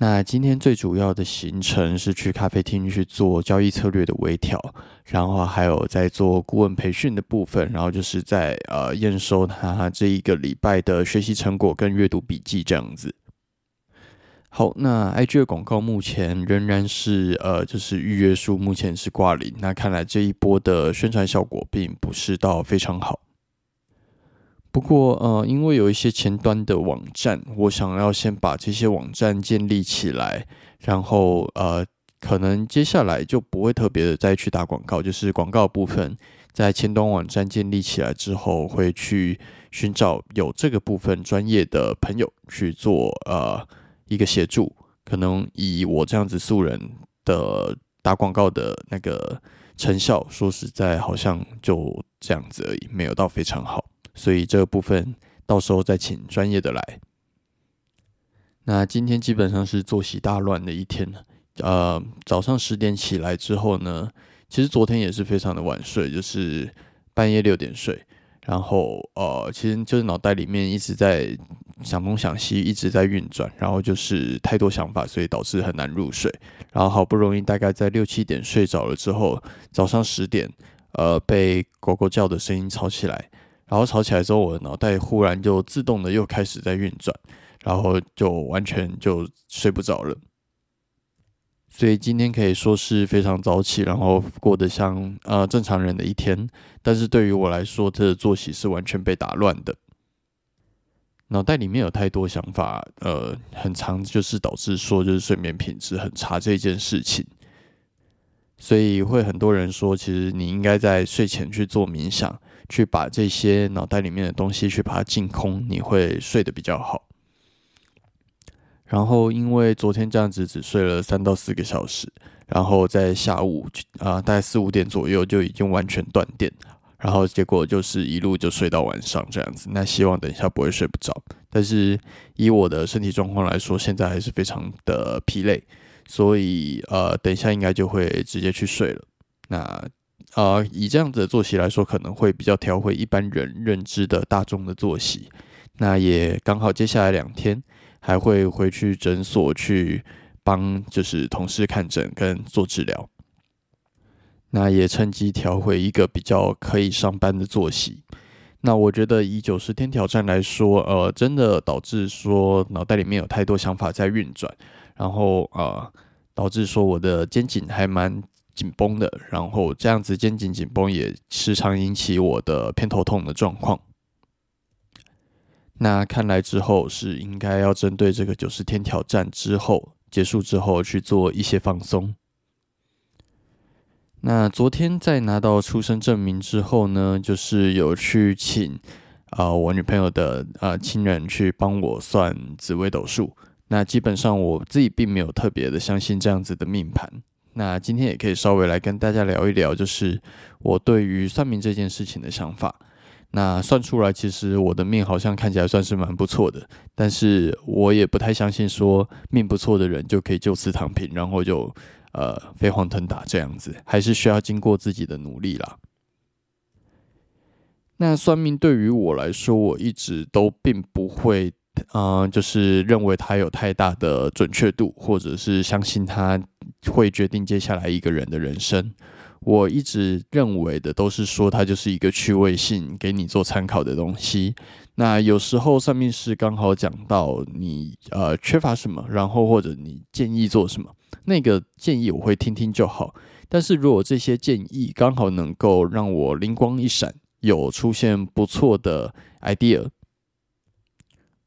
那今天最主要的行程是去咖啡厅去做交易策略的微调，然后还有在做顾问培训的部分，然后就是在呃验收他这一个礼拜的学习成果跟阅读笔记这样子。好，那 IG 的广告目前仍然是呃就是预约数目前是挂零，那看来这一波的宣传效果并不是到非常好。不过，呃，因为有一些前端的网站，我想要先把这些网站建立起来，然后，呃，可能接下来就不会特别的再去打广告，就是广告部分在前端网站建立起来之后，会去寻找有这个部分专业的朋友去做，呃，一个协助。可能以我这样子素人的打广告的那个成效，说实在，好像就这样子而已，没有到非常好。所以这部分到时候再请专业的来。那今天基本上是作息大乱的一天呃，早上十点起来之后呢，其实昨天也是非常的晚睡，就是半夜六点睡。然后呃，其实就是脑袋里面一直在想东想西，一直在运转，然后就是太多想法，所以导致很难入睡。然后好不容易大概在六七点睡着了之后，早上十点呃被狗狗叫的声音吵起来。然后吵起来之后，我的脑袋忽然就自动的又开始在运转，然后就完全就睡不着了。所以今天可以说是非常早起，然后过得像呃正常人的一天。但是对于我来说，这个作息是完全被打乱的，脑袋里面有太多想法，呃，很长就是导致说就是睡眠品质很差这件事情。所以会很多人说，其实你应该在睡前去做冥想。去把这些脑袋里面的东西去把它净空，你会睡得比较好。然后因为昨天这样子只睡了三到四个小时，然后在下午啊大概四五点左右就已经完全断电，然后结果就是一路就睡到晚上这样子。那希望等一下不会睡不着，但是以我的身体状况来说，现在还是非常的疲累，所以呃等一下应该就会直接去睡了。那。啊，以这样子的作息来说，可能会比较调回一般人认知的大众的作息。那也刚好接下来两天还会回去诊所去帮就是同事看诊跟做治疗。那也趁机调回一个比较可以上班的作息。那我觉得以九十天挑战来说，呃，真的导致说脑袋里面有太多想法在运转，然后呃，导致说我的肩颈还蛮。紧绷的，然后这样子肩颈紧绷也时常引起我的偏头痛的状况。那看来之后是应该要针对这个九十天挑战之后结束之后去做一些放松。那昨天在拿到出生证明之后呢，就是有去请啊我女朋友的啊亲人去帮我算紫微斗数。那基本上我自己并没有特别的相信这样子的命盘。那今天也可以稍微来跟大家聊一聊，就是我对于算命这件事情的想法。那算出来，其实我的命好像看起来算是蛮不错的，但是我也不太相信说命不错的人就可以就此躺平，然后就呃飞黄腾达这样子，还是需要经过自己的努力啦。那算命对于我来说，我一直都并不会，嗯，就是认为它有太大的准确度，或者是相信它。会决定接下来一个人的人生。我一直认为的都是说，它就是一个趣味性，给你做参考的东西。那有时候算命师刚好讲到你呃缺乏什么，然后或者你建议做什么，那个建议我会听听就好。但是如果这些建议刚好能够让我灵光一闪，有出现不错的 idea。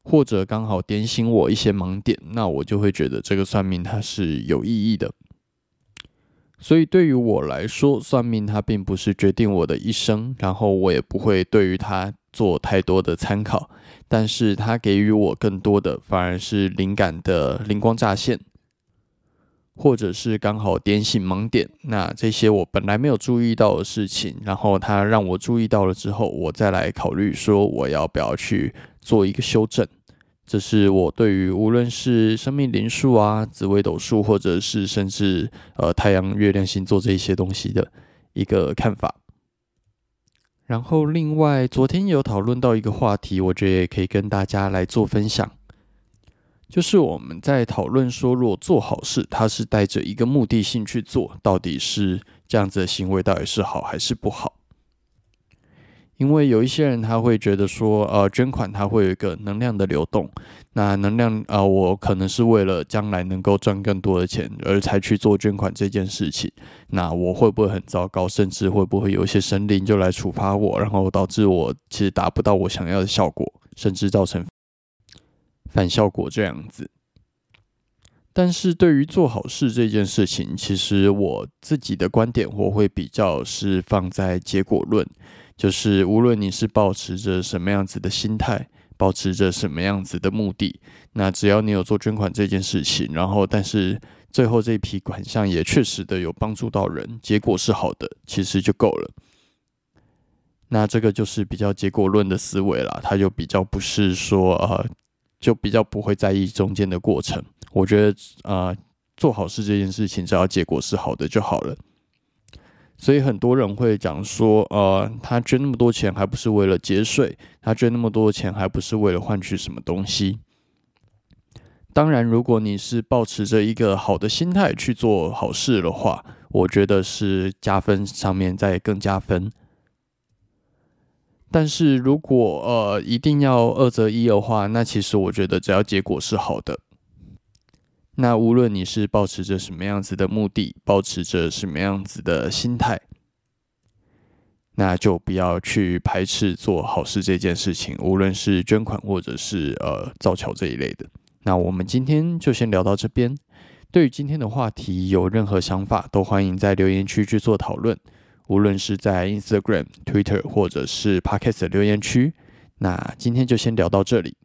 或者刚好点醒我一些盲点，那我就会觉得这个算命它是有意义的。所以对于我来说，算命它并不是决定我的一生，然后我也不会对于它做太多的参考。但是它给予我更多的，反而是灵感的灵光乍现，或者是刚好点醒盲点，那这些我本来没有注意到的事情，然后他让我注意到了之后，我再来考虑说我要不要去做一个修正。这是我对于无论是生命灵数啊、紫微斗数，或者是甚至呃太阳、月亮星座这一些东西的一个看法。然后另外昨天有讨论到一个话题，我觉得也可以跟大家来做分享。就是我们在讨论说，如果做好事，他是带着一个目的性去做，到底是这样子的行为，到底是好还是不好？因为有一些人他会觉得说，呃，捐款它会有一个能量的流动，那能量啊，我可能是为了将来能够赚更多的钱而才去做捐款这件事情，那我会不会很糟糕？甚至会不会有一些神灵就来处罚我，然后导致我其实达不到我想要的效果，甚至造成。反效果这样子，但是对于做好事这件事情，其实我自己的观点，我会比较是放在结果论，就是无论你是保持着什么样子的心态，保持着什么样子的目的，那只要你有做捐款这件事情，然后但是最后这一批款项也确实的有帮助到人，结果是好的，其实就够了。那这个就是比较结果论的思维啦，它就比较不是说呃。就比较不会在意中间的过程。我觉得啊，做好事这件事情，只要结果是好的就好了。所以很多人会讲说，呃，他捐那么多钱，还不是为了节税？他捐那么多钱，还不是为了换取什么东西？当然，如果你是保持着一个好的心态去做好事的话，我觉得是加分上面再更加分。但是如果呃一定要二择一的话，那其实我觉得只要结果是好的，那无论你是保持着什么样子的目的，保持着什么样子的心态，那就不要去排斥做好事这件事情，无论是捐款或者是呃造桥这一类的。那我们今天就先聊到这边。对于今天的话题有任何想法，都欢迎在留言区去做讨论。无论是在 Instagram、Twitter 或者是 Podcast 的留言区，那今天就先聊到这里。